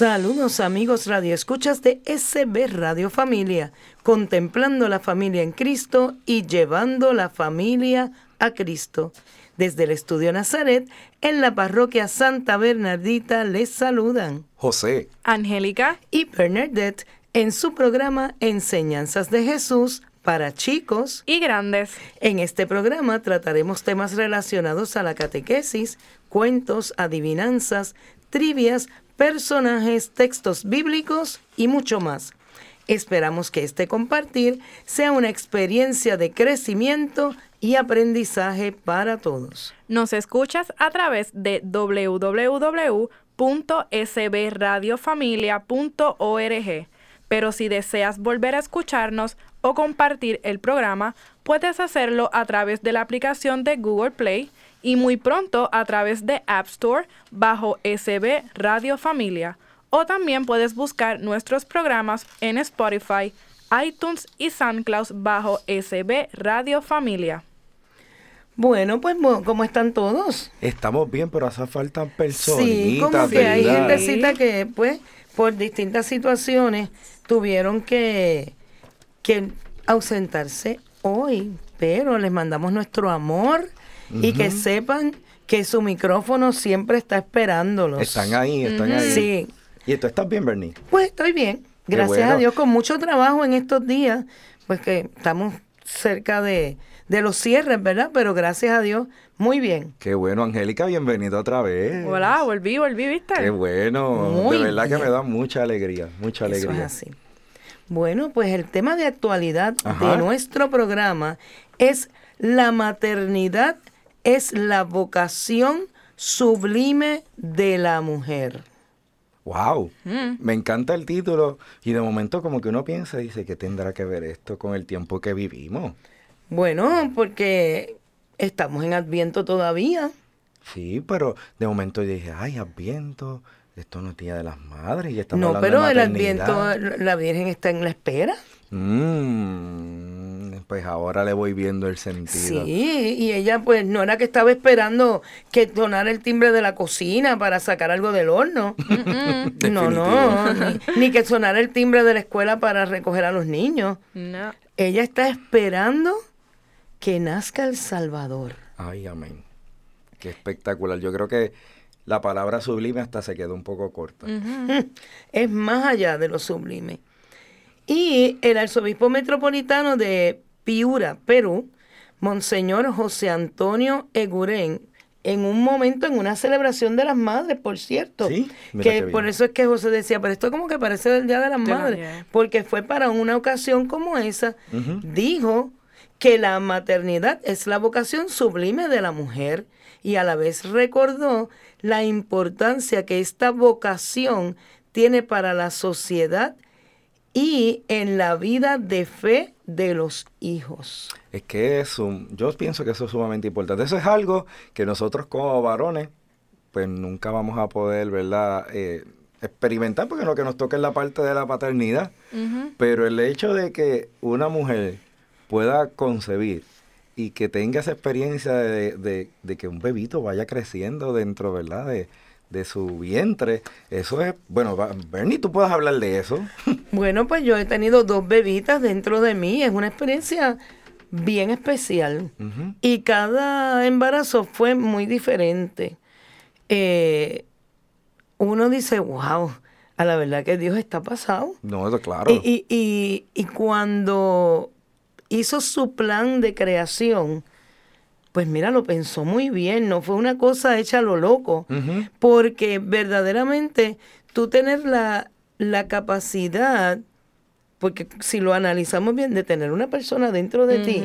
Saludos amigos Radio Escuchas de SB Radio Familia, contemplando la familia en Cristo y llevando la familia a Cristo. Desde el Estudio Nazaret, en la parroquia Santa Bernardita, les saludan José, Angélica y Bernadette en su programa Enseñanzas de Jesús para chicos y grandes. En este programa trataremos temas relacionados a la catequesis, cuentos, adivinanzas, trivias, personajes, textos bíblicos y mucho más. Esperamos que este compartir sea una experiencia de crecimiento y aprendizaje para todos. Nos escuchas a través de www.sbradiofamilia.org, pero si deseas volver a escucharnos o compartir el programa, puedes hacerlo a través de la aplicación de Google Play y muy pronto a través de App Store bajo SB Radio Familia. O también puedes buscar nuestros programas en Spotify, iTunes y SoundCloud bajo SB Radio Familia. Bueno, pues, ¿cómo están todos? Estamos bien, pero hace falta personas. Sí, como que hay gentecita que, pues, por distintas situaciones tuvieron que, que ausentarse hoy. Pero les mandamos nuestro amor y que sepan que su micrófono siempre está esperándolos. Están ahí, están ahí. Sí. ¿Y tú estás bien, Bernie? Pues estoy bien. Gracias a Dios, con mucho trabajo en estos días, pues que estamos cerca de, los cierres, ¿verdad? Pero gracias a Dios, muy bien. Qué bueno, Angélica, bienvenida otra vez. Hola, volví, volví, ¿viste? Qué bueno. de verdad que me da mucha alegría, mucha alegría. Eso es así. Bueno, pues el tema de actualidad de nuestro programa es la maternidad es la vocación sublime de la mujer. Wow, mm. me encanta el título y de momento como que uno piensa y dice que tendrá que ver esto con el tiempo que vivimos. Bueno, porque estamos en Adviento todavía. Sí, pero de momento dije, ay, Adviento, esto no es Día de las Madres y estamos No, pero el Adviento, la Virgen está en la espera. Mm, pues ahora le voy viendo el sentido. Sí, y ella pues no era que estaba esperando que sonara el timbre de la cocina para sacar algo del horno. no, no, ni, que sonara el timbre de la escuela para recoger a los niños. No. Ella está esperando que nazca el Salvador. Ay, amén. Qué espectacular. Yo creo que la palabra sublime hasta se quedó un poco corta. Es más allá de lo sublime. Y el arzobispo metropolitano de Piura, Perú, Monseñor José Antonio Eguren, en un momento, en una celebración de las madres, por cierto. Sí, que por eso es que José decía, pero esto como que parece del Día de las Madres, porque fue para una ocasión como esa, dijo que la maternidad es la vocación sublime de la mujer y a la vez recordó la importancia que esta vocación tiene para la sociedad y en la vida de fe de los hijos. Es que eso, yo pienso que eso es sumamente importante. Eso es algo que nosotros como varones, pues nunca vamos a poder, ¿verdad? Eh, experimentar porque lo que nos toca es la parte de la paternidad. Pero el hecho de que una mujer pueda concebir y que tenga esa experiencia de, de, de que un bebito vaya creciendo dentro, ¿verdad? De, de su vientre. Eso es, bueno, Bernie, tú puedes hablar de eso. Bueno, pues yo he tenido dos bebitas dentro de mí, es una experiencia bien especial y cada embarazo fue muy diferente. Eh, uno dice, wow, a la verdad que Dios está pasado. No, eso claro. Y, y, y cuando hizo su plan de creación, pues mira, lo pensó muy bien, no fue una cosa hecha a lo loco, porque verdaderamente tú tener la, la capacidad porque si lo analizamos bien, de tener una persona dentro de ti,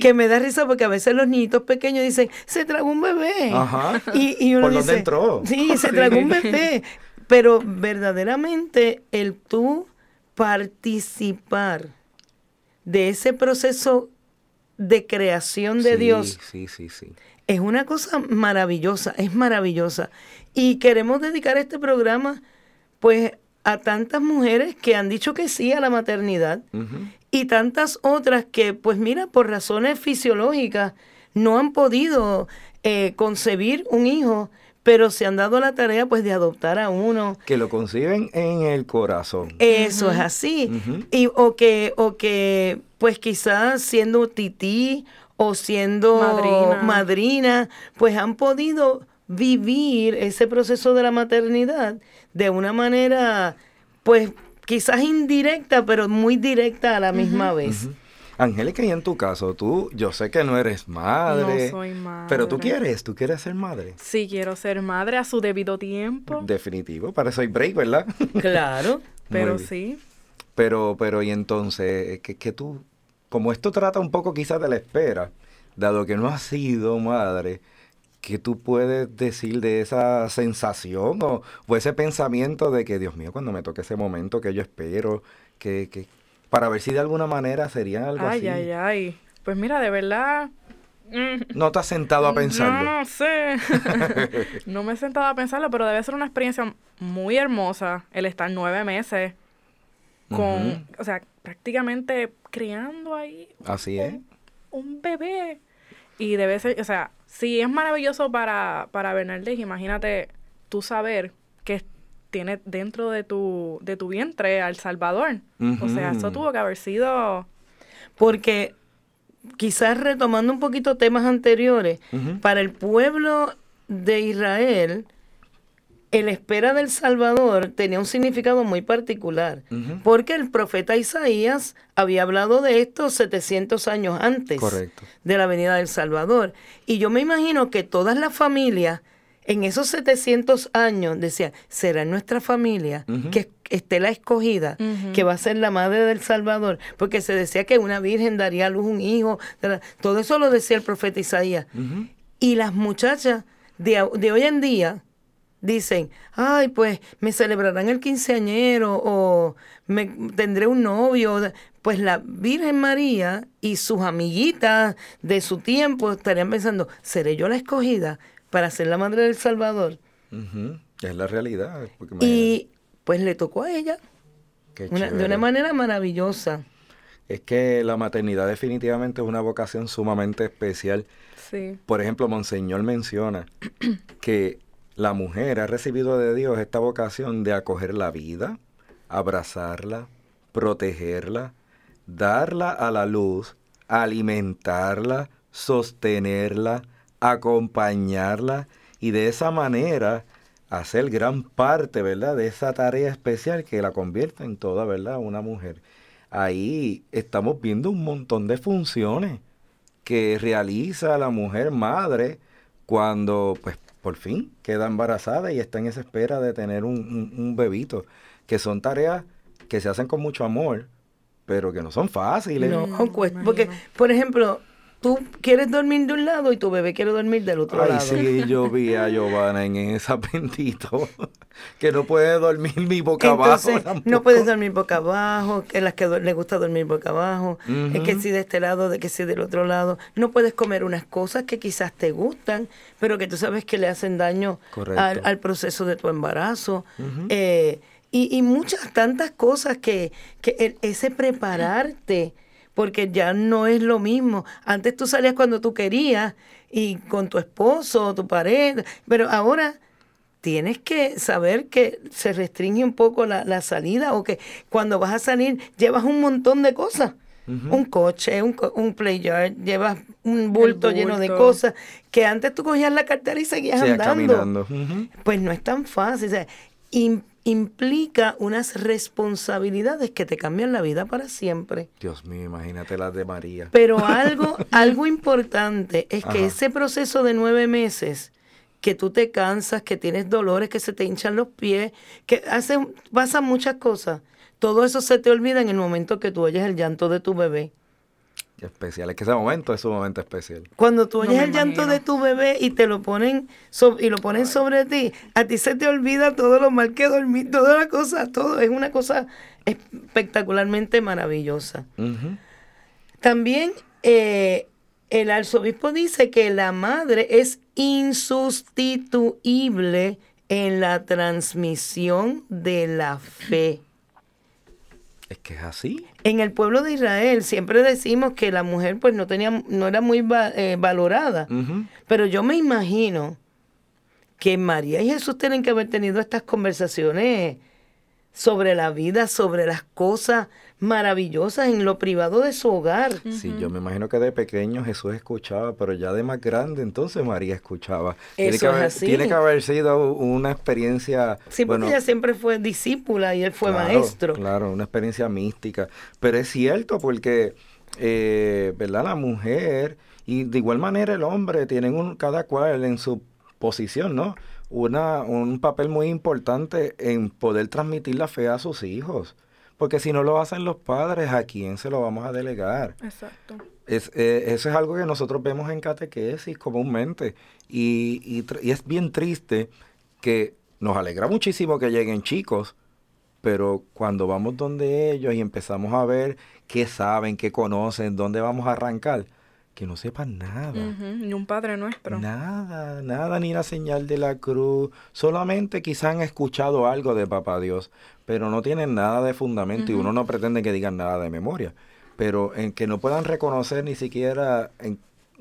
que, me da risa porque a veces los niñitos pequeños dicen, se tragó un bebé. Ajá. Y, uno ¿Por dice, entró? Sí, se tragó un bebé. Pero verdaderamente el tú participar de ese proceso de creación de Sí, Dios Sí, sí, sí. es una cosa maravillosa, es maravillosa. Y queremos dedicar este programa, pues, a tantas mujeres que han dicho que sí a la maternidad y tantas otras que, pues mira, por razones fisiológicas no han podido eh, concebir un hijo, pero se han dado la tarea, pues, de adoptar a uno. Que lo conciben en el corazón. Eso es así. Y, o, que, o que, pues quizás siendo tití o siendo Madrina. madrina, pues han podido vivir ese proceso de la maternidad de una manera, pues quizás indirecta, pero muy directa a la misma vez. Ujú. Angélica, y en tu caso, tú, yo sé que no eres madre. No soy madre. Pero tú quieres, tú quieres ser madre. Sí, quiero ser madre a su debido tiempo. Definitivo, para eso hay break, ¿verdad? Claro. pero sí. Pero, pero, y entonces, que, que tú, como esto trata un poco quizás de la espera, dado que no has sido madre, ¿qué tú puedes decir de esa sensación o, o ese pensamiento de que, Dios mío, cuando me toque ese momento que yo espero, que, que para ver si de alguna manera sería algo Ay, así? ay, ay. Pues mira, de verdad. mm, No te has sentado a pensarlo. No, no sé. no me he sentado a pensarlo, pero debe ser una experiencia muy hermosa el estar nueve meses con, o sea, prácticamente criando ahí Así es. un bebé. Y debe ser, o sea, si es maravilloso para, para Bernaldez, imagínate tú saber que tiene dentro de tu, de tu vientre al Salvador. O sea, eso tuvo que haber sido... Porque quizás retomando un poquito temas anteriores, para el pueblo de Israel, el espera del Salvador tenía un significado muy particular, porque el profeta Isaías había hablado de esto 700 años antes Correcto. de la venida del Salvador. Y yo me imagino que todas las familias en esos 700 años decían, será nuestra familia que esté la escogida, que va a ser la madre del Salvador, porque se decía que una virgen daría a luz un hijo, todo eso lo decía el profeta Isaías. Y las muchachas de, de hoy en día dicen, ay, pues me celebrarán el quinceañero o me tendré un novio. Pues la Virgen María y sus amiguitas de su tiempo estarían pensando, ¿seré yo la escogida para ser la madre del Salvador? Es la realidad. porque Y pues le tocó a ella Qué una- de una manera maravillosa. Es que la maternidad definitivamente es una vocación sumamente especial. Sí. Por ejemplo, Monseñor menciona que la mujer ha recibido de Dios esta vocación de acoger la vida, abrazarla, protegerla, darla a la luz, alimentarla, sostenerla, acompañarla y de esa manera hacer gran parte, ¿verdad?, de esa tarea especial que la convierte en toda, ¿verdad?, una mujer. Ahí estamos viendo un montón de funciones que realiza la mujer madre cuando, pues, por fin queda embarazada y está en esa espera de tener un, un- un bebito, que son tareas que se hacen con mucho amor, pero que no son fáciles. No, Mm, porque, por ejemplo, tú quieres dormir de un lado y tu bebé quiere dormir del otro Ay, lado. sí, yo vi a Giovanna en esa bendito, que no puede dormir ni boca Entonces, abajo. tampoco. no puedes dormir boca abajo, que las que le gusta dormir boca abajo, es que si de este lado, de que si del otro lado. No puedes comer unas cosas que quizás te gustan, pero que tú sabes que le hacen daño al, al proceso de tu embarazo. Eh, y, y muchas tantas cosas que, que el- ese prepararte, porque ya no es lo mismo. Antes tú salías cuando tú querías y con tu esposo, tu pareja, pero ahora tienes que saber que se restringe un poco la, la salida o que cuando vas a salir llevas un montón de cosas. Ujú. Un coche, un, co- un play yard, llevas un bulto, lleno de cosas que antes tú cogías la cartera y seguías andando. Pues no es tan fácil. o sea, implica unas responsabilidades que te cambian la vida para siempre. Dios mío, imagínate las de María. Pero algo, algo importante es que Ajá. ese proceso de nueve meses, que tú te cansas, que tienes dolores, que se te hinchan los pies, que hacen, pasan muchas cosas. Todo eso se te olvida en el momento que tú oyes el llanto de tu bebé. Qué especial. Es que ese momento es sumamente especial. Cuando tú oyes el llanto de tu bebé y te lo ponen so- y lo ponen sobre ti, a ti se te olvida todo lo mal que dormí, toda la cosa, todo. Es una cosa espectacularmente maravillosa. También eh, el arzobispo dice que la madre es insustituible en la transmisión de la fe. Es que es así. En el pueblo de Israel siempre decimos que la mujer pues no tenía, no era muy va- eh, valorada. Pero yo me imagino que María y Jesús tienen que haber tenido estas conversaciones sobre la vida, sobre las cosas maravillosas en lo privado de su hogar. Sí, yo me imagino que de pequeño Jesús escuchaba, pero ya de más grande entonces María escuchaba. tiene, Eso que es haber, así. tiene que haber sido una experiencia... Sí, porque bueno, ella siempre fue discípula y él fue claro, maestro. Claro, una experiencia mística. Pero es cierto porque, eh, ¿verdad? La mujer y de igual manera el hombre tienen un, cada cual en su posición, ¿no? Una, un papel muy importante en poder transmitir la fe a sus hijos. Porque si no lo hacen los padres, ¿a quién se lo vamos a delegar? Exacto. Es, eh, eso es algo que nosotros vemos en catequesis comúnmente y, y es bien triste que nos alegra muchísimo que lleguen chicos, pero cuando vamos donde ellos y empezamos a ver qué saben, qué conocen, dónde vamos a arrancar, que no sepan nada. Ni un padre nuestro. Nada, nada, ni la señal de la cruz. Solamente quizás han escuchado algo de Papá Dios, pero no tienen nada de fundamento y uno no pretende que digan nada de memoria. Pero en que no puedan reconocer ni siquiera en,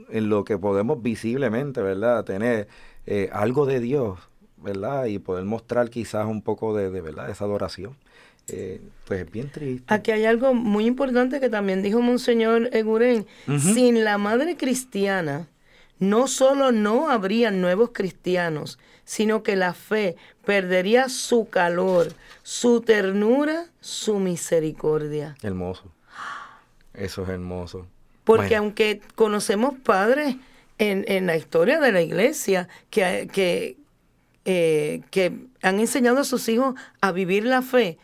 en lo que podemos visiblemente, ¿verdad? Tener eh, algo de Dios, ¿verdad? Y poder mostrar quizás un poco de, de ¿verdad? Esa adoración. Eh, pues es bien triste. Aquí hay algo muy importante que también dijo Monseñor Eguren. Sin la madre cristiana, no solo no habrían nuevos cristianos, sino que la fe perdería su calor, su ternura, su misericordia. Hermoso. Eso es hermoso. Porque Bueno. aunque conocemos padres en, en la historia de la iglesia que, que, eh, que han enseñado a sus hijos a vivir la fe,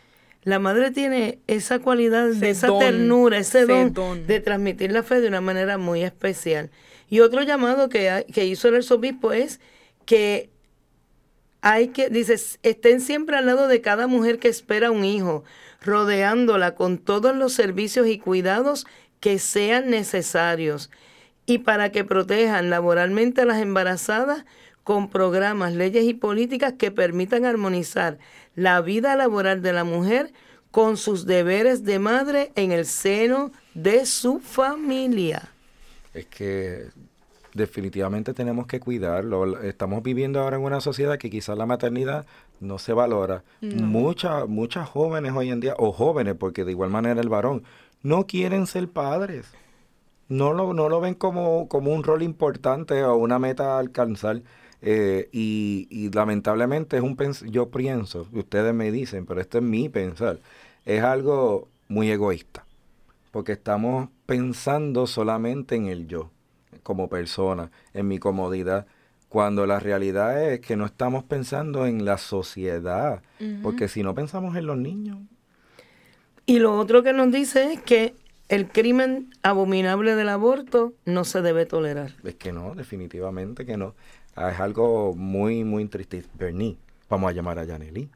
la madre tiene esa cualidad Ese de esa don, ternura, ese, ese don, don. de transmitir la fe de una manera muy especial. Y otro llamado que, que hizo el arzobispo es que hay que, dice, estén siempre al lado de cada mujer que espera un hijo, rodeándola con todos los servicios y cuidados que sean necesarios y para que protejan laboralmente a las embarazadas con programas, leyes y políticas que permitan armonizar la vida laboral de la mujer con sus deberes de madre en el seno de su familia. Es que definitivamente tenemos que cuidarlo. Estamos viviendo ahora en una sociedad que quizás la maternidad no se valora. Muchas, muchas jóvenes hoy en día, o jóvenes, porque de igual manera el varón, no quieren ser padres. No lo, no lo ven como, como un rol importante o una meta a alcanzar. Eh, y, y lamentablemente es un pens- yo pienso, ustedes me dicen, pero esto es mi pensar, es algo muy egoísta porque estamos pensando solamente en el yo, como persona, en mi comodidad, cuando la realidad es que no estamos pensando en la sociedad, porque si no pensamos en los niños, Y lo otro que nos dice es que el crimen abominable del aborto no se debe tolerar. es que no, definitivamente que no. Ah, Es algo muy, muy triste. Bernie, vamos a llamar a Yaneli.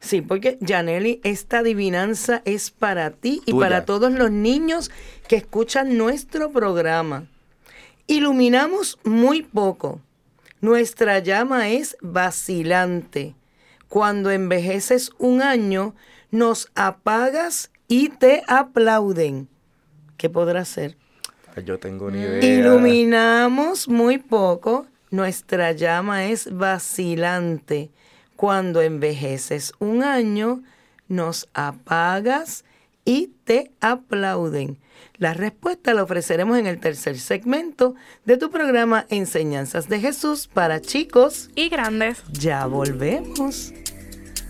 Sí, porque Janely, esta adivinanza es para ti y Tuya. para todos los niños que escuchan nuestro programa. Iluminamos muy poco. Nuestra llama es vacilante. Cuando envejeces un año, nos apagas y te aplauden. ¿Qué podrá ser? Yo tengo una idea. Iluminamos muy poco, nuestra llama es vacilante. Cuando envejeces un año, nos apagas y te aplauden. La respuesta la ofreceremos en el tercer segmento de tu programa Enseñanzas de Jesús para chicos. Y grandes. Ya volvemos.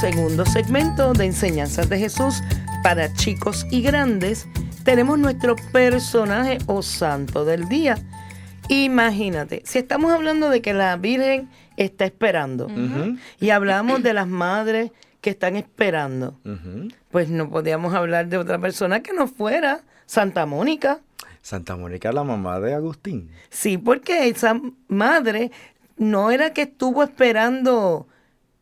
Segundo segmento de enseñanzas de Jesús para chicos y grandes, tenemos nuestro personaje o santo del día. Imagínate, si estamos hablando de que la Virgen está esperando y hablamos de las madres que están esperando, pues no podíamos hablar de otra persona que no fuera Santa Mónica. Santa Mónica, la mamá de Agustín. Sí, porque esa madre no era que estuvo esperando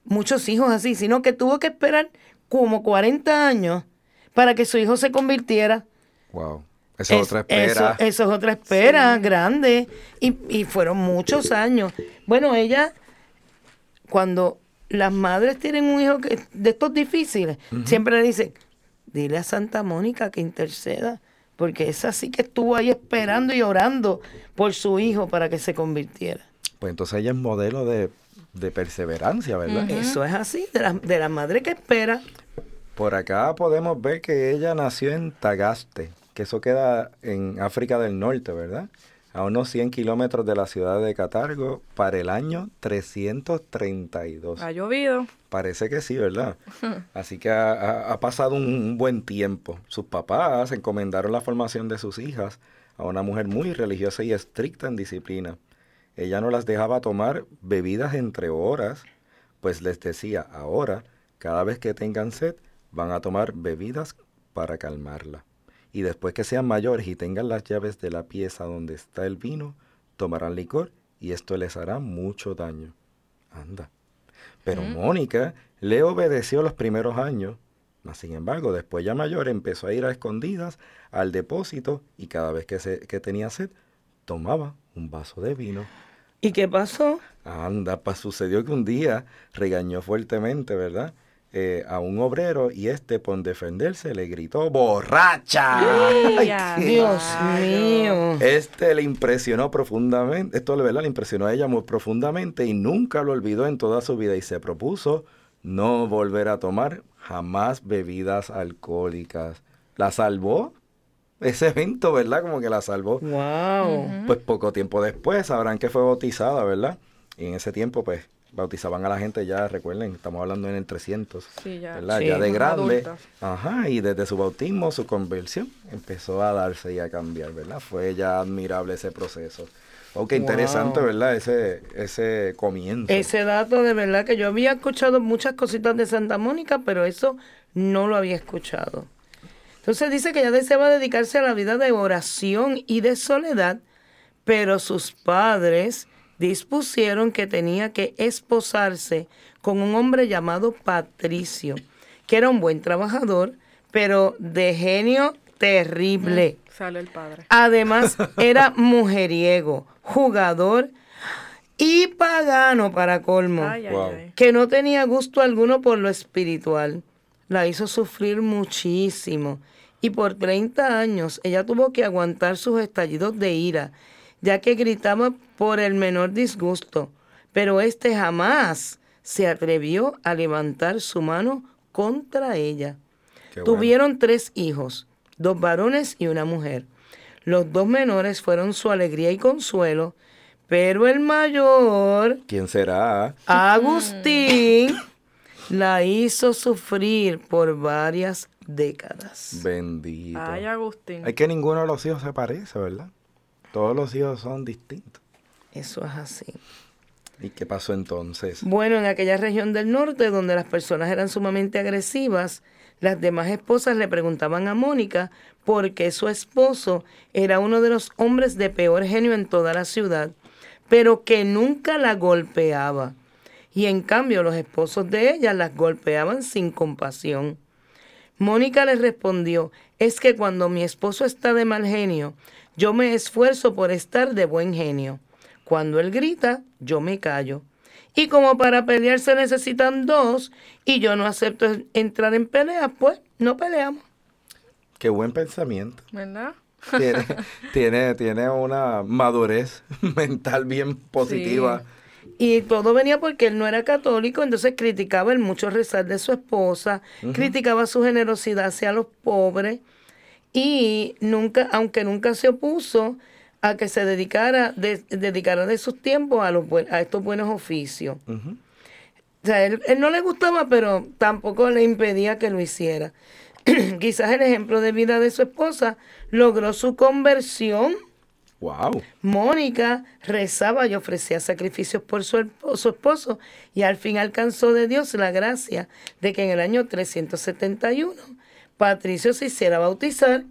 muchos hijos así, sino que tuvo que esperar como 40 años para que su hijo se convirtiera. Wow. Esa es otra espera. Eso, eso es otra espera grande. Y, y fueron muchos años. Bueno, ella, cuando las madres tienen un hijo que, de estos difíciles, siempre le dicen, dile a Santa Mónica que interceda. Porque esa sí que estuvo ahí esperando y orando por su hijo para que se convirtiera. Pues entonces ella es modelo de, de perseverancia, ¿verdad? Eso es así, de la, de la madre que espera. Por acá podemos ver que ella nació en Tagaste, que eso queda en África del Norte, ¿verdad? A unos 100 kilómetros de la ciudad de Catargo para el año 332. Ha llovido. Parece que sí, ¿verdad? Así que ha, ha- pasado un buen tiempo. Sus papás encomendaron la formación de sus hijas a una mujer muy religiosa y estricta en disciplina. Ella no las dejaba tomar bebidas entre horas, pues les decía, ahora, cada vez que tengan sed, van a tomar bebidas para calmarla. Y después que sean mayores y tengan las llaves de la pieza donde está el vino, tomarán licor y esto les hará mucho daño. Anda. Pero Mónica le obedeció los primeros años, mas sin embargo, después ya mayor empezó a ir a escondidas al depósito y cada vez que, se, que tenía sed, tomaba un vaso de vino. ¿Y qué pasó? Anda, pues sucedió que un día regañó fuertemente, ¿verdad? Eh, a un obrero y este, por defenderse, le gritó ¡Borracha! Ay, Dios mío. este le impresionó profundamente, esto ¿verdad? le impresionó a ella muy profundamente y nunca lo olvidó en toda su vida y se propuso no volver a tomar jamás bebidas alcohólicas. ¿La salvó? Ese evento, ¿verdad? Como que la salvó. Wow. Pues poco tiempo después sabrán que fue bautizada, ¿verdad? Y en ese tiempo, pues, bautizaban a la gente ya, recuerden, estamos hablando en el 300, Sí, ya. ¿verdad? Sí. Ya de grande. Ajá, y desde su bautismo, su conversión, empezó a darse y a cambiar, ¿verdad? Fue ya admirable ese proceso. Oh, qué interesante, Wow. ¿verdad? Ese, ese comienzo. Ese dato de verdad que yo había escuchado muchas cositas de Santa Mónica, pero eso no lo había escuchado. Entonces dice que ella deseaba dedicarse a la vida de oración y de soledad, pero sus padres dispusieron que tenía que esposarse con un hombre llamado Patricio, que era un buen trabajador, pero de genio terrible. Sale el padre. Además, era mujeriego, jugador y pagano para colmo, Ay, ay, Wow. ay. que no tenía gusto alguno por lo espiritual. La hizo sufrir muchísimo y por 30 años ella tuvo que aguantar sus estallidos de ira, ya que gritaba por el menor disgusto, pero este jamás se atrevió a levantar su mano contra ella. Bueno. Tuvieron tres hijos, dos varones y una mujer. Los dos menores fueron su alegría y consuelo, pero el mayor, ¿Quién será? Agustín, la hizo sufrir por varias décadas. Bendito. Ay, Agustín. Es que ninguno de los hijos se parece, ¿verdad? Todos los hijos son distintos. Eso es así. ¿Y qué pasó entonces? Bueno, en aquella región del norte donde las personas eran sumamente agresivas, las demás esposas le preguntaban a Mónica por qué su esposo era uno de los hombres de peor genio en toda la ciudad, pero que nunca la golpeaba. Y en cambio los esposos de ella las golpeaban sin compasión. Mónica le respondió, es que cuando mi esposo está de mal genio, yo me esfuerzo por estar de buen genio. Cuando él grita, yo me callo. Y como para pelear se necesitan dos, y yo no acepto entrar en pelea, pues no peleamos. Qué buen pensamiento. ¿Verdad? Tiene, tiene, tiene una madurez mental bien positiva. Y todo venía porque él no era católico, entonces criticaba el mucho rezar de su esposa, criticaba su generosidad hacia los pobres y nunca, aunque nunca se opuso a que se dedicara de, dedicara de sus tiempos a, los, a estos buenos oficios. O sea, él, él no le gustaba, pero tampoco le impedía que lo hiciera. Quizás el ejemplo de vida de su esposa logró su conversión. Wow. Mónica rezaba y ofrecía sacrificios por su, su esposo y al fin alcanzó de Dios la gracia de que en el año 371 Patricio se hiciera bautizar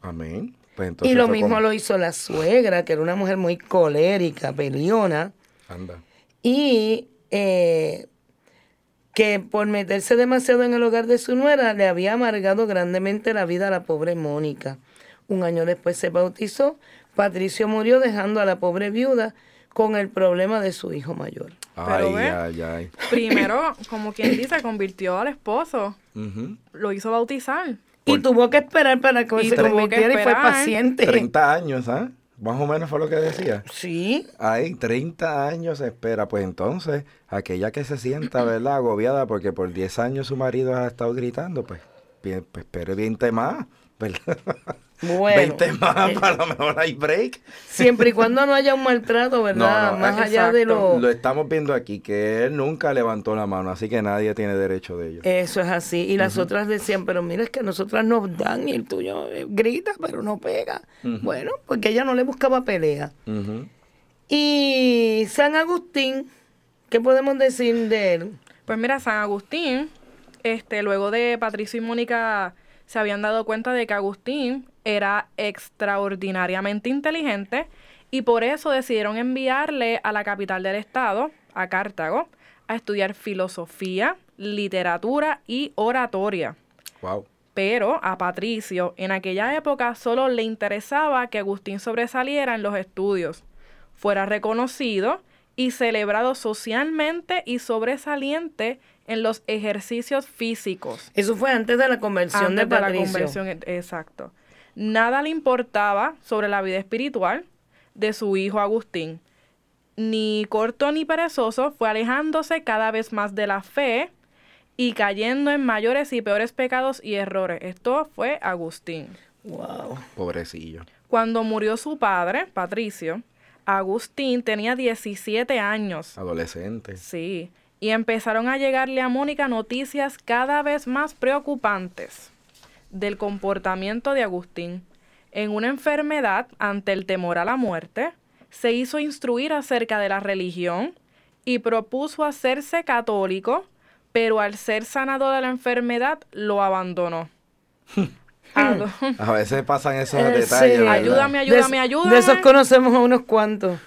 Amén. Pues y lo mismo como- lo hizo la suegra, que era una mujer muy colérica, peliona, Anda. y eh, que por meterse demasiado en el hogar de su nuera le había amargado grandemente la vida a la pobre Mónica. Un año después se bautizó, Patricio murió dejando a la pobre viuda con el problema de su hijo mayor. Pero Ay, ay, ay. Primero, como quien dice, convirtió al esposo. Ujú. Lo hizo bautizar. Y tuvo que esperar para que Y se convirtiera y fue paciente. 30 años, ¿ah? Más o menos fue lo que decía. Sí, Ay, 30 años espera. Pues entonces, aquella que se sienta, ¿verdad? Agobiada porque por 10 años su marido ha estado gritando, pues, bien, pues espere 20 más, ¿verdad? Bueno, 20 más, eh, para lo mejor hay break. siempre y cuando no haya un maltrato, ¿verdad? No, no, Más eh, allá de lo... Lo estamos viendo aquí, que él nunca levantó la mano, así que nadie tiene derecho de ello. Eso es así. Y las otras decían, pero mira, es que a nosotras nos dan y el tuyo eh, grita, pero no pega. Bueno, porque ella no le buscaba pelea. Y San Agustín, ¿qué podemos decir de él? Pues mira, San Agustín, este, luego de Patricio y Mónica se habían dado cuenta de que Agustín era extraordinariamente inteligente y por eso decidieron enviarle a la capital del estado, a Cartago, a estudiar filosofía, literatura y oratoria. Wow. Pero a Patricio en aquella época solo le interesaba que Agustín sobresaliera en los estudios, fuera reconocido y celebrado socialmente y sobresaliente en los ejercicios físicos. Eso fue antes de la conversión Antes de de la Patricio. conversión, exacto. Nada le importaba sobre la vida espiritual de su hijo Agustín. Ni corto ni perezoso fue alejándose cada vez más de la fe y cayendo en mayores y peores pecados y errores. Esto fue Agustín. Wow. Pobrecillo. Cuando murió su padre, Patricio, Agustín tenía 17 años. Adolescente. Sí, y empezaron a llegarle a Mónica noticias cada vez más preocupantes del comportamiento de Agustín. En una enfermedad ante el temor a la muerte, se hizo instruir acerca de la religión y propuso hacerse católico, pero al ser sanado de la enfermedad lo abandonó. A veces pasan esos Eh, detalles. Ayúdame, De ayúdame, ayúdame. De esos conocemos a unos cuantos.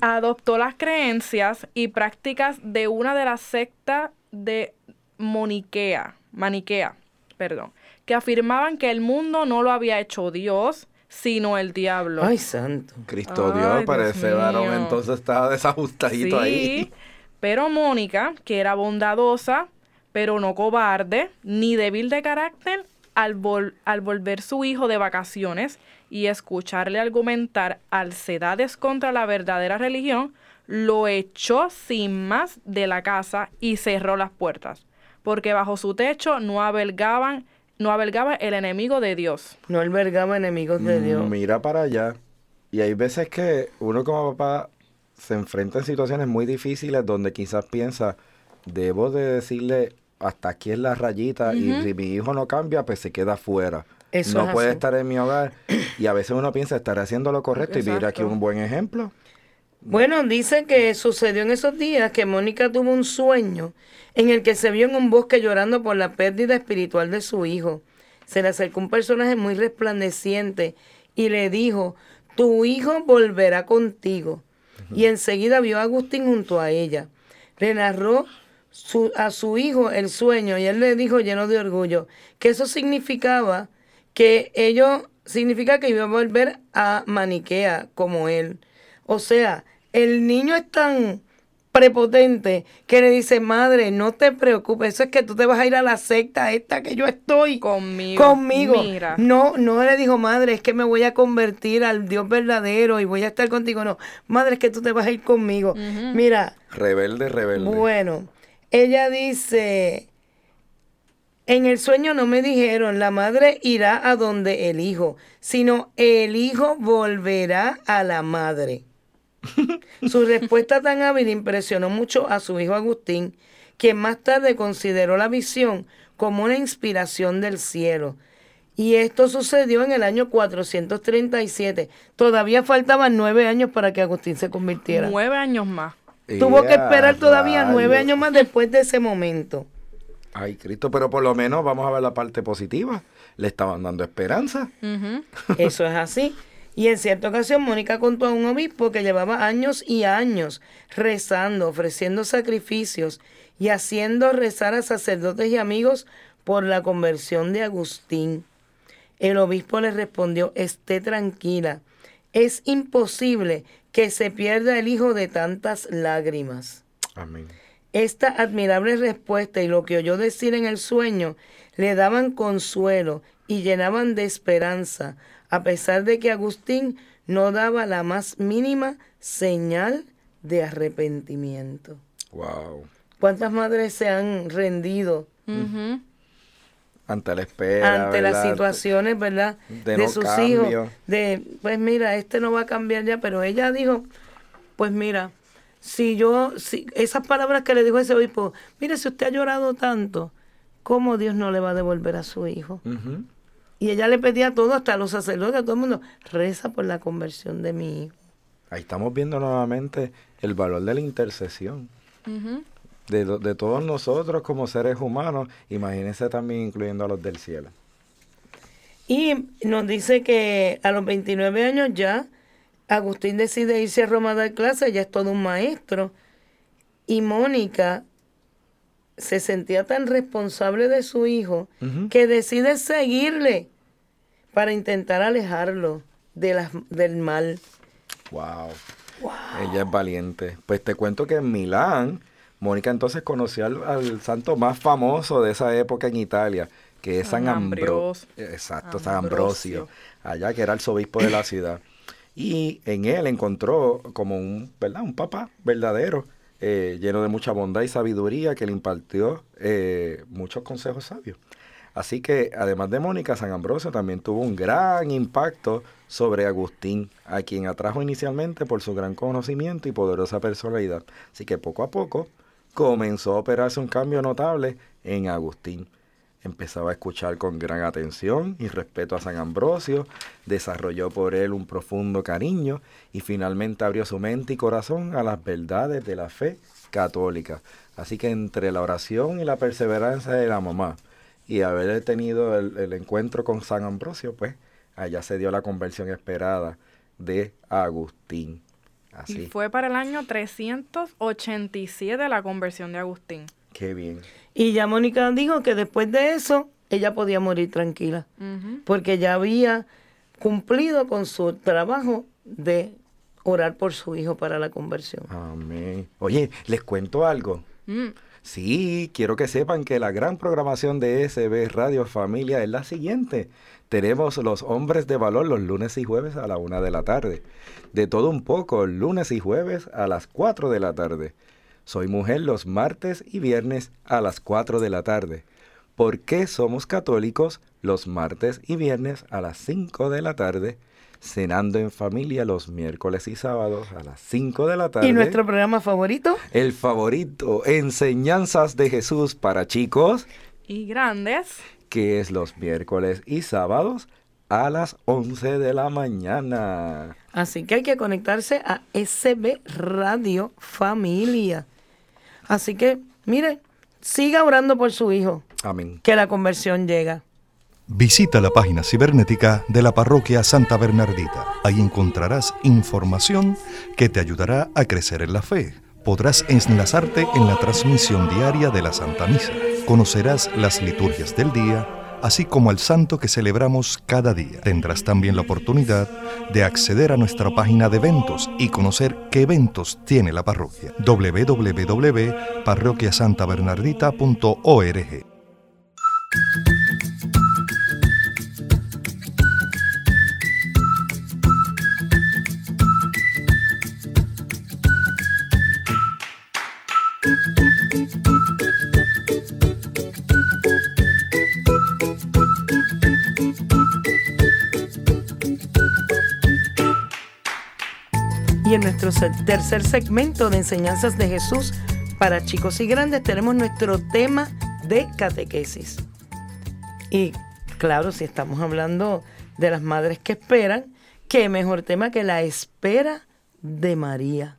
adoptó las creencias y prácticas de una de las sectas de Moniquea, Maniquea, perdón, que afirmaban que el mundo no lo había hecho Dios, sino el diablo. Ay, santo. Cristo Ay, Dios, Dios parece varón, entonces estaba desajustadito ahí. Sí, pero Mónica, que era bondadosa, pero no cobarde, ni débil de carácter, al, vol- al volver su hijo de vacaciones y escucharle argumentar alcedades contra la verdadera religión, lo echó sin más de la casa y cerró las puertas, porque bajo su techo no albergaban, no albergaba el enemigo de Dios. No albergaba enemigos de Dios. Mm, Mira para allá. Y hay veces que uno como papá se enfrenta en situaciones muy difíciles donde quizás piensa, debo de decirle, hasta aquí es la rayita y si mi hijo no cambia, pues se queda fuera. Eso no es puede así. estar en mi hogar. Y a veces uno piensa, estaré haciendo lo correcto y mira aquí un buen ejemplo. Bueno, dice que sucedió en esos días que Mónica tuvo un sueño en el que se vio en un bosque llorando por la pérdida espiritual de su hijo. Se le acercó un personaje muy resplandeciente y le dijo, tu hijo volverá contigo. Y enseguida vio a Agustín junto a ella. Le narró su- a su hijo el sueño y él le dijo lleno de orgullo que eso significaba que ellos, significa que iba a volver a Maniquea como él. O sea, el niño es tan prepotente que le dice, madre, no te preocupes, eso es que tú te vas a ir a la secta esta que yo estoy Conmigo. conmigo. Mira. No, no le dijo, madre, es que me voy a convertir al Dios verdadero y voy a estar contigo. No, madre, es que tú te vas a ir conmigo. Mira, Rebelde, rebelde. bueno, ella dice, en el sueño no me dijeron, la madre irá a donde el hijo, sino el hijo volverá a la madre. Su respuesta tan hábil impresionó mucho a su hijo Agustín, quien más tarde consideró la visión como una inspiración del cielo. Y esto sucedió en el año 437. Todavía faltaban nueve años para que Agustín se convirtiera. Nueve años más. Tuvo que ¡Ea, esperar todavía nueve años más después de ese momento. Ay, Cristo, pero por lo menos vamos a ver la parte positiva. Le estaban dando esperanza. Eso es así. Y en cierta ocasión Mónica contó a un obispo que llevaba años y años rezando, ofreciendo sacrificios y haciendo rezar a sacerdotes y amigos por la conversión de Agustín. El obispo le respondió, esté tranquila, es imposible que se pierda el hijo de tantas lágrimas. Amén. Esta admirable respuesta y lo que oyó decir en el sueño le daban consuelo y llenaban de esperanza, a pesar de que Agustín no daba la más mínima señal de arrepentimiento. Wow. ¿Cuántas madres se han rendido. Ante la espera. ante las situaciones, ¿verdad? De no sus cambio. hijos. De, pues mira, este no va a cambiar ya, pero ella dijo, pues mira, si yo, si esas palabras que le dijo ese obispo, mire, si usted ha llorado tanto, ¿cómo Dios no le va a devolver a su hijo? Y ella le pedía a todos, hasta a los sacerdotes, a todo el mundo, reza por la conversión de mi hijo. Ahí estamos viendo nuevamente el valor de la intercesión. Ujú. De, de todos nosotros como seres humanos, imagínense también incluyendo a los del cielo. Y nos dice que a los 29 años ya Agustín decide irse a Roma a dar clases, ya es todo un maestro. Y Mónica se sentía tan responsable de su hijo que decide seguirle para intentar alejarlo de las, del mal. Wow. Ella es valiente. Pues te cuento que en Milán, Mónica entonces conoció al, al santo más famoso de esa época en Italia, que es San San Ambrosio. Ambros- Exacto, San Ambrosio. Allá que era el obispo de la ciudad. Y en él encontró como un, ¿verdad? Un papá verdadero, eh, lleno de mucha bondad y sabiduría, que le impartió eh, muchos consejos sabios. Así que, además de Mónica, San Ambrosio también tuvo un gran impacto sobre Agustín, a quien atrajo inicialmente por su gran conocimiento y poderosa personalidad. Así que poco a poco comenzó a operarse un cambio notable en Agustín. Empezaba a escuchar con gran atención y respeto a San Ambrosio, desarrolló por él un profundo cariño y finalmente abrió su mente y corazón a las verdades de la fe católica. Así que entre la oración y la perseverancia de la mamá y haber tenido el, encuentro con San Ambrosio, pues allá se dio la conversión esperada de Agustín. Así, Y fue para el año 387 la conversión de Agustín. qué bien. Y ya Mónica dijo que después de eso ella podía morir tranquila, porque ya había cumplido con su trabajo de orar por su hijo para la conversión. Amén. Oye, les cuento algo. Mm. Sí, quiero que sepan que la gran programación de SB Radio Familia es la siguiente. Tenemos los hombres de valor los lunes y jueves a la una de la tarde. De todo un poco, lunes y jueves a las 4 de la tarde. Soy mujer los martes y viernes a las 4 de la tarde. ¿Por qué somos católicos los martes y viernes a las 5 de la tarde? Cenando en familia los miércoles y sábados a las 5 de la tarde. ¿Y nuestro programa favorito? El favorito, Enseñanzas de Jesús para chicos, Y grandes. Que es los miércoles y sábados a las 11 de la mañana. Así que hay que conectarse a SB Radio Familia. Así que, mire, siga orando por su hijo, Amén. que la conversión llega. Visita la página cibernética de la parroquia Santa Bernardita. Ahí encontrarás información que te ayudará a crecer en la fe, podrás enlazarte en la transmisión diaria de la Santa Misa. Conocerás las liturgias del día, así como el santo que celebramos cada día. Tendrás también la oportunidad de acceder a nuestra página de eventos y conocer qué eventos tiene la parroquia. www.parroquiasantabernardita.org tercer segmento de enseñanzas de Jesús para chicos y grandes tenemos nuestro tema de catequesis. Y claro, si estamos hablando de las madres que esperan, qué mejor tema que la espera de María.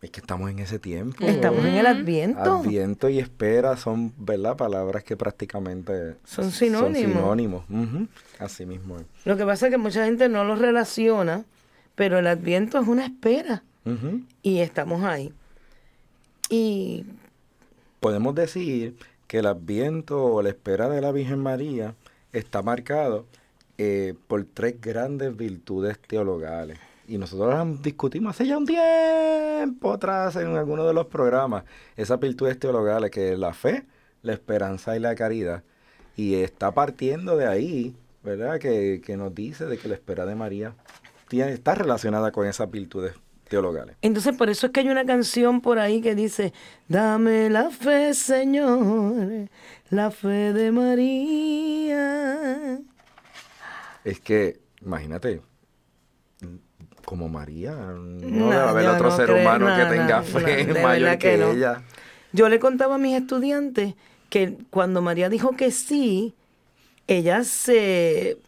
Es que estamos en ese tiempo. Estamos en el Adviento. Adviento y espera son, ¿verdad? Palabras que prácticamente Son sinónimos. Son sinónimos. Ujú. Así mismo. Lo que pasa es que mucha gente no lo relaciona, pero el Adviento es una espera Y estamos ahí. Y Podemos decir que el Adviento o la espera de la Virgen María está marcado eh, por tres grandes virtudes teologales. Y nosotros las discutimos hace ya un tiempo atrás en alguno de los programas. Esas virtudes teologales que es la fe, la esperanza y la caridad. Y está partiendo de ahí, ¿verdad? Que, que nos dice de que la espera de María tiene, está relacionada con esas virtudes teologales. entonces por eso es que hay una canción por ahí que dice, dame la fe, Señor, la fe de María. Es que, imagínate, como María, no, No, debe haber otro no ser humano no, que tenga fe mayor que, que ella. Yo le contaba a mis estudiantes que cuando María dijo que sí, ella se,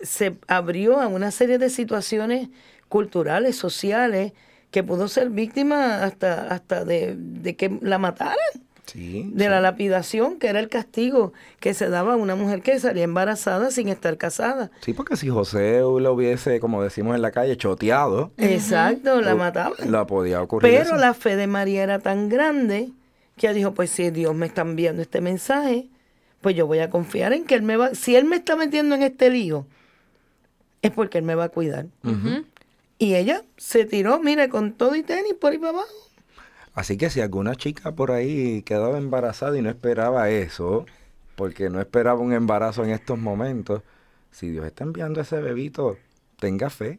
se abrió a una serie de situaciones culturales, sociales, que pudo ser víctima hasta, hasta de, de que la mataran, Sí, de sí. la lapidación, que era el castigo que se daba a una mujer que salía embarazada sin estar casada. Sí, porque si José lo hubiese, como decimos en la calle, choteado, Exacto, la mataban. la podía ocurrir. Pero eso. la fe de María era tan grande que ella dijo, pues si Dios me está enviando este mensaje, pues yo voy a confiar en que Él me va, si Él me está metiendo en este lío, es porque Él me va a cuidar. Y ella se tiró, mire, con todo y tenis por ahí para abajo. Así que si alguna chica por ahí quedaba embarazada y no esperaba eso, porque no esperaba un embarazo en estos momentos, si Dios está enviando a ese bebito, tenga fe.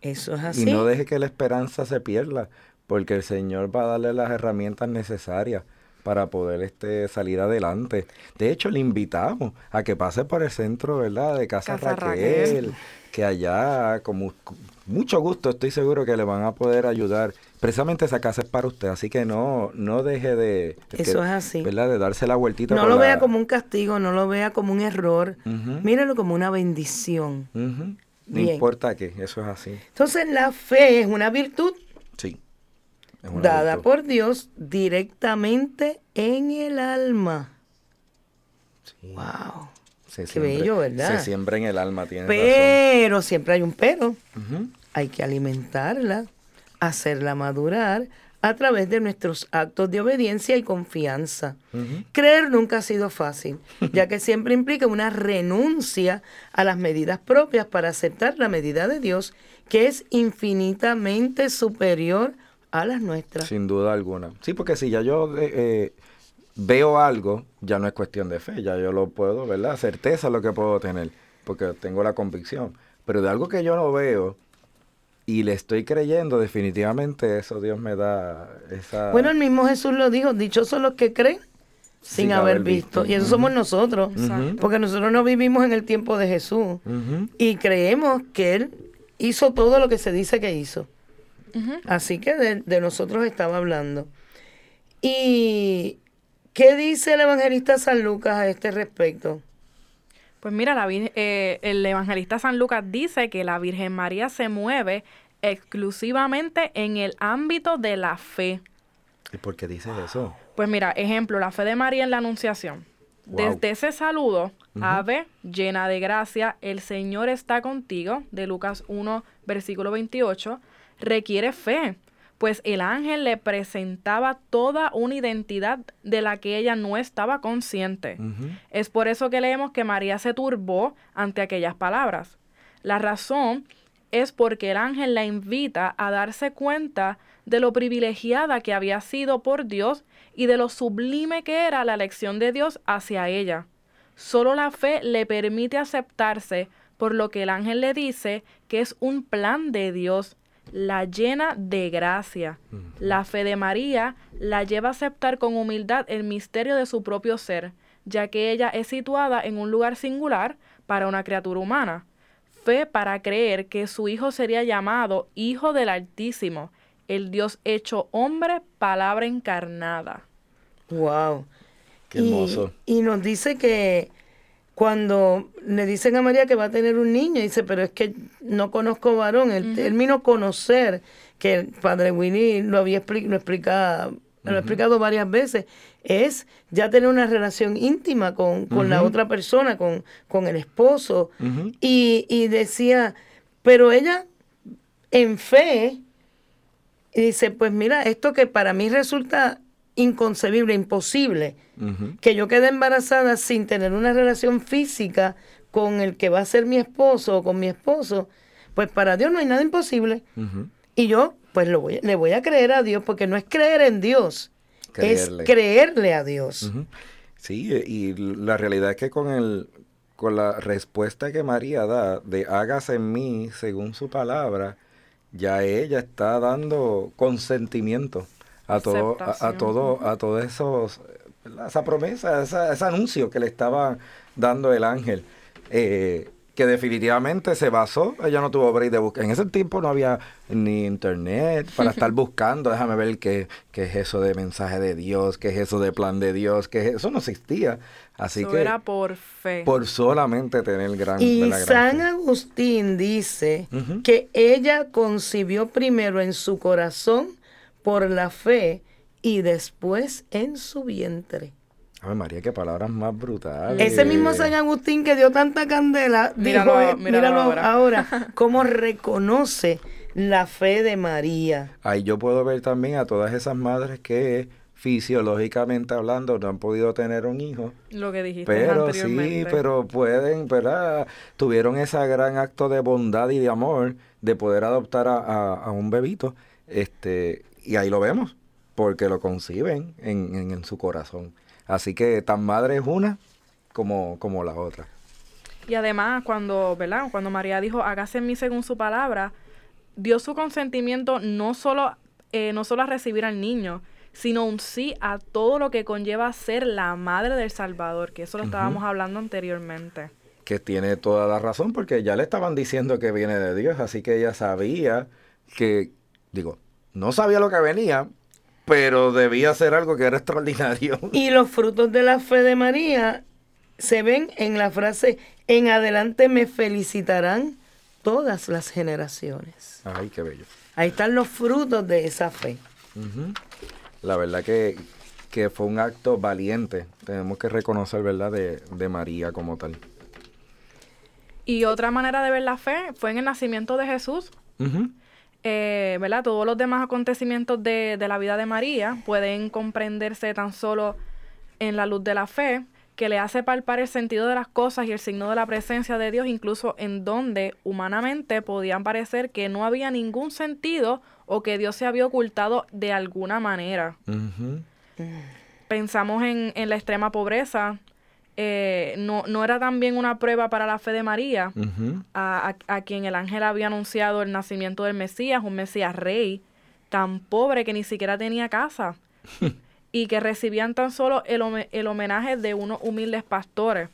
Eso es así. Y no deje que la esperanza se pierda, porque el Señor va a darle las herramientas necesarias para poder este, salir adelante. De hecho, le invitamos a que pase por el centro, ¿verdad? De Casa, Casa Raquel, Raquel. que allá, con mucho gusto, estoy seguro que le van a poder ayudar. Precisamente esa casa es para usted, así que no, no deje de, de Eso que- es así. ¿verdad? De darse la vueltita. no lo la- vea como un castigo, no lo vea como un error, Ujú. míralo como una bendición. No importa qué, eso es así. Entonces la fe es una virtud Sí. Es una dada virtud. por Dios directamente en el alma. Sí. Wow. Se Qué bello, ¿verdad? Se siembra en el alma, tiene razón. Pero siempre hay un pero. Ujú. Hay que alimentarla, hacerla madurar a través de nuestros actos de obediencia y confianza. Creer nunca ha sido fácil, ya que siempre implica una renuncia a las medidas propias para aceptar la medida de Dios, que es infinitamente superior a las nuestras. Sin duda alguna. Sí, porque si ya yo eh, eh, veo algo, ya no es cuestión de fe, ya yo lo puedo, ¿verdad? Certeza es lo que puedo tener, porque tengo la convicción. Pero de algo que yo no veo y le estoy creyendo, definitivamente eso Dios me da esa... Bueno, el mismo Jesús lo dijo, dichosos los que creen sin, Sin haber haber visto. visto. Y eso somos nosotros, porque nosotros no vivimos en el tiempo de Jesús. Y creemos que Él hizo todo lo que se dice que hizo. Así que de, de nosotros estaba hablando. ¿Y qué dice el evangelista San Lucas a este respecto? Pues mira, la eh, el evangelista San Lucas dice que la Virgen María se mueve exclusivamente en el ámbito de la fe. ¿Y por qué dices eso? Pues mira, ejemplo, la fe de María en la Anunciación. Wow. Desde ese saludo, Ave, llena de gracia, el Señor está contigo, de Lucas 1, versículo 28, requiere fe, pues el ángel le presentaba toda una identidad de la que ella no estaba consciente. Es por eso que leemos que María se turbó ante aquellas palabras. La razón es porque el ángel la invita a darse cuenta de lo privilegiada que había sido por Dios y de lo sublime que era la elección de Dios hacia ella. Solo la fe le permite aceptarse por lo que el ángel le dice que es un plan de Dios, la llena de gracia. La fe de María la lleva a aceptar con humildad el misterio de su propio ser, ya que ella es situada en un lugar singular para una criatura humana. Fe para creer que su hijo sería llamado Hijo del Altísimo, el Dios hecho hombre, palabra encarnada. Wow. Qué hermoso. Y, nos dice que cuando le dicen a María que va a tener un niño, dice, pero es que no conozco varón. El término conocer, que el padre Winnie lo había lo explicado, lo ha explicado varias veces, es ya tener una relación íntima con, la otra persona, con, con el esposo. y, y decía, pero ella en fe, dice, pues mira, esto que para mí resulta inconcebible, imposible, que yo quede embarazada sin tener una relación física con el que va a ser mi esposo o con mi esposo, pues para Dios no hay nada imposible. Y yo, pues lo voy, le voy a creer a Dios, porque no es creer en Dios, es creerle. a Dios. Sí, y la realidad es que con el con la respuesta que María da de hágase en mí según su palabra, ya ella está dando consentimiento a todo, a, todo, a todos esos, esa promesa, ese anuncio que le estaba dando el ángel. Eh, que definitivamente se basó, ella no tuvo break de buscar. En ese tiempo no había ni internet para estar buscando, déjame ver qué, qué, es eso de mensaje de Dios, qué es eso de plan de Dios, que eso no existía. Así que era por fe. Por solamente tener gran Y San Agustín dice que ella concibió primero en su corazón por la fe y después en su vientre. Ay, María, qué palabras más brutales. Ese mismo San Agustín que dio tanta candela, dijo, eh, míralo, ahora, ahora cómo reconoce la fe de María. Ahí yo puedo ver también a todas esas madres que fisiológicamente hablando no han podido tener un hijo. Lo que dijiste pero sí, pero pueden, ¿verdad? Tuvieron ese gran acto de bondad y de amor de poder adoptar a, un bebito. Este, y ahí lo vemos, porque lo conciben en, en su corazón. Así que tan madre es una como, como la otra. Y además, cuando, ¿verdad? Cuando María dijo, hágase en mí según su palabra, dio su consentimiento no solo, eh, no solo a recibir al niño, sino un sí a todo lo que conlleva ser la madre del Salvador, que eso lo estábamos hablando anteriormente. Que tiene toda la razón, porque ya le estaban diciendo que viene de Dios, así que ella sabía que, digo, no sabía lo que venía, pero debía ser algo que era extraordinario. Y los frutos de la fe de María se ven en la frase, en adelante me felicitarán todas las generaciones. Ay, qué bello. Ahí están los frutos de esa fe. La verdad que, fue un acto valiente. Tenemos que reconocer, ¿verdad?, de, de María como tal. Y otra manera de ver la fe fue en el nacimiento de Jesús. Eh, ¿verdad? Todos los demás acontecimientos de, la vida de María pueden comprenderse tan solo en la luz de la fe, que le hace palpar el sentido de las cosas y el signo de la presencia de Dios, incluso en donde humanamente podían parecer que no había ningún sentido o que Dios se había ocultado de alguna manera. Pensamos en, en la extrema pobreza, eh, no, no era también una prueba para la fe de María, a, quien el ángel había anunciado el nacimiento del Mesías, un Mesías rey, tan pobre que ni siquiera tenía casa, y que recibían tan solo el, el homenaje de unos humildes pastores.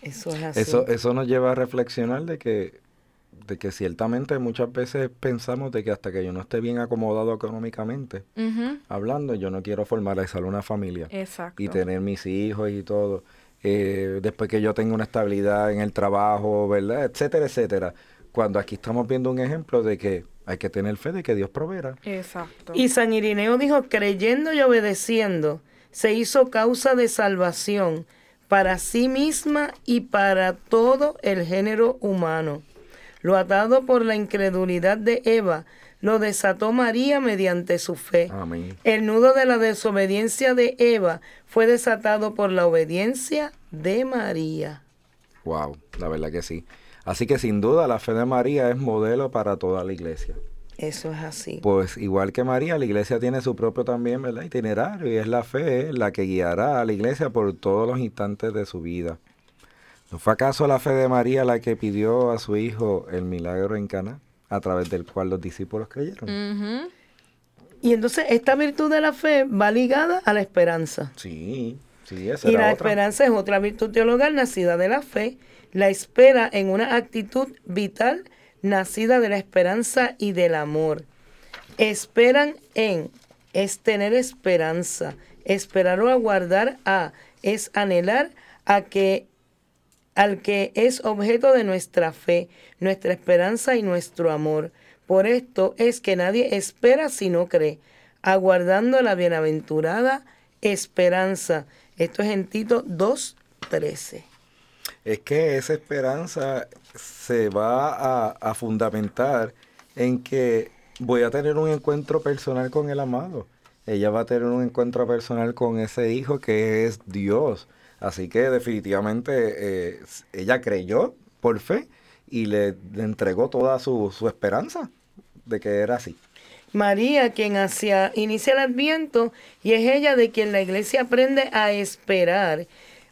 Eso es así. Eso, eso nos lleva a reflexionar de que de que ciertamente muchas veces pensamos de que hasta que yo no esté bien acomodado económicamente, hablando, yo no quiero formar una familia y tener mis hijos y todo. Eh, después que yo tenga una estabilidad en el trabajo, ¿verdad? Etcétera, etcétera. Cuando aquí estamos viendo un ejemplo de que hay que tener fe de que Dios proveerá. Exacto. Y San Irineo dijo, creyendo y obedeciendo, se hizo causa de salvación para sí misma y para todo el género humano Lo atado por la incredulidad de Eva, lo desató María mediante su fe. Amén. El nudo de la desobediencia de Eva fue desatado por la obediencia de María. Wow, la verdad que sí. Así que sin duda la fe de María es modelo para toda la iglesia. Eso es así. Pues igual que María, la iglesia tiene su propio también, ¿verdad? Itinerario y es la fe la que guiará a la iglesia por todos los instantes de su vida. ¿No fue acaso la fe de María la que pidió a su hijo el milagro en Cana, a través del cual los discípulos creyeron? Y entonces esta virtud de la fe va ligada a la esperanza. Sí, sí, esa Y era la otra. esperanza es otra virtud teologal nacida de la fe, la espera en una actitud vital nacida de la esperanza y del amor. Esperan en es tener esperanza, esperar o aguardar a es anhelar a que al que es objeto de nuestra fe, nuestra esperanza y nuestro amor. Por esto es que nadie espera si no cree, aguardando la bienaventurada esperanza. Esto es en Tito 2.13. Es que esa esperanza se va a, a fundamentar en que voy a tener un encuentro personal con el amado. Ella va a tener un encuentro personal con ese hijo que es Dios. Así que definitivamente eh, ella creyó por fe y le, le entregó toda su, su esperanza de que era así. María, quien hacia, inicia el adviento, y es ella de quien la iglesia aprende a esperar,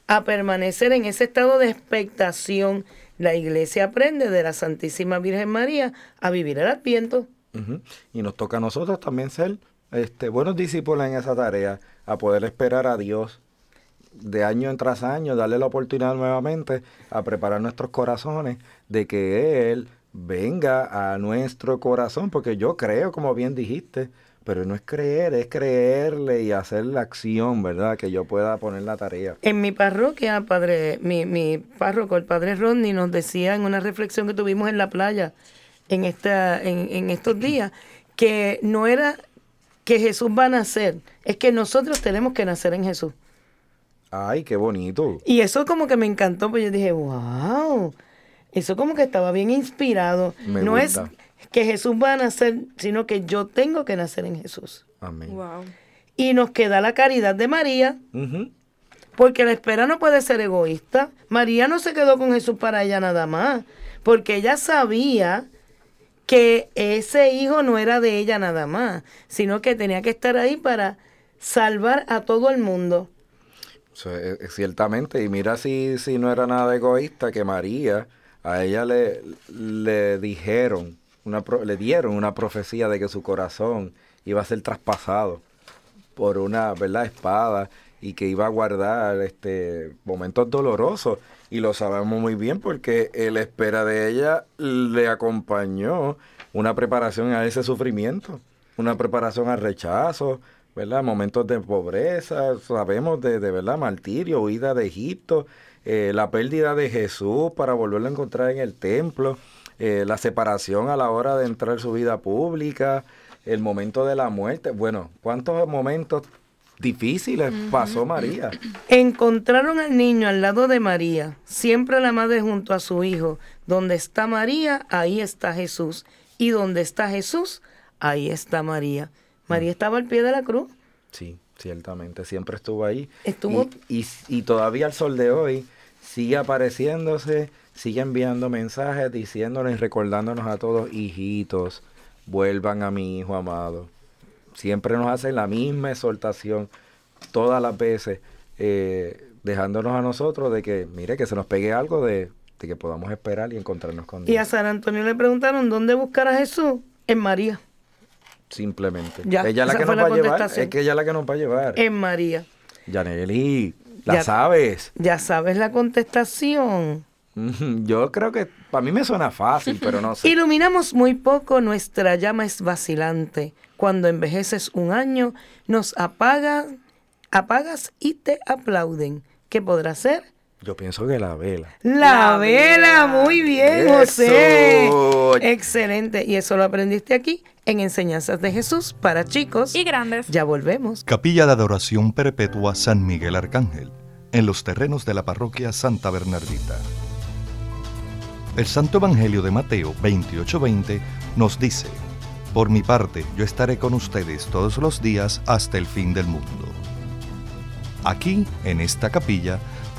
a permanecer en ese estado de expectación. La iglesia aprende de la Santísima Virgen María a vivir el adviento. Y nos toca a nosotros también ser este, buenos discípulos en esa tarea, a poder esperar a Dios de año tras año, darle la oportunidad nuevamente a preparar nuestros corazones de que Él venga a nuestro corazón, porque yo creo, como bien dijiste, pero no es creer, es creerle y hacer la acción, ¿verdad? Que yo pueda poner la tarea. En mi parroquia, padre, mi, mi párroco, el padre Rodney, nos decía en una reflexión que tuvimos en la playa en, esta, en, en estos días, que no era que Jesús va a nacer, es que nosotros tenemos que nacer en Jesús. Ay, qué bonito. Y eso como que me encantó, pues yo dije, wow, eso como que estaba bien inspirado. Me no gusta. es que Jesús va a nacer, sino que yo tengo que nacer en Jesús. Amén. Wow. Y nos queda la caridad de María, porque la espera no puede ser egoísta. María no se quedó con Jesús para ella nada más, porque ella sabía que ese hijo no era de ella nada más, sino que tenía que estar ahí para salvar a todo el mundo. Ciertamente, y mira si, si no era nada egoísta que María, a ella le, le dijeron, una, le dieron una profecía de que su corazón iba a ser traspasado por una ¿verdad? espada y que iba a guardar este momentos dolorosos. Y lo sabemos muy bien porque en la espera de ella le acompañó una preparación a ese sufrimiento, una preparación al rechazo, ¿verdad? Momentos de pobreza, sabemos de, de verdad, martirio, huida de Egipto, eh, la pérdida de Jesús para volverlo a encontrar en el templo, eh, la separación a la hora de entrar en su vida pública, el momento de la muerte. Bueno, ¿cuántos momentos difíciles pasó María? Encontraron al niño al lado de María, siempre la madre junto a su hijo. Donde está María, ahí está Jesús. Y donde está Jesús, ahí está María. María estaba al pie de la cruz. Sí, ciertamente, siempre estuvo ahí. Estuvo- Y, y- y todavía al sol de hoy sigue apareciéndose, sigue enviando mensajes diciéndonos y recordándonos a todos, hijitos, vuelvan a mi hijo amado. Siempre nos hace la misma exhortación todas las veces, eh, dejándonos a nosotros de que, mire, que se nos pegue algo de, de que podamos esperar y encontrarnos con Y a Dios. San Antonio le preguntaron dónde buscar a Jesús. En María. Simplemente. Ya, ella es la que nos la va a llevar. Es que ella es la que nos va a llevar. En María. Yaneli, la Ya- sabes. Ya sabes la contestación. Yo creo que para mí me suena fácil, pero no sé. Iluminamos muy poco, nuestra llama es vacilante. Cuando envejeces un año, nos apagas, apagas y te aplauden. ¿Qué podrá ser? Yo pienso que la vela. La, La vela, vela. muy bien, Eso. José. Excelente. Y eso lo aprendiste aquí en Enseñanzas de Jesús para chicos. Y grandes. Ya volvemos. Capilla de Adoración Perpetua San Miguel Arcángel, en los terrenos de la parroquia Santa Bernardita. El Santo Evangelio de Mateo 28:20 nos dice, Por mi parte, yo estaré con ustedes todos los días hasta el fin del mundo. Aquí, en esta capilla,